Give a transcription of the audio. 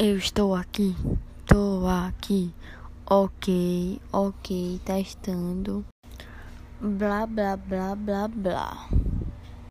Eu estou aqui, estou aqui. Ok, ok, testando. Blá, blá, blá, blá, blá.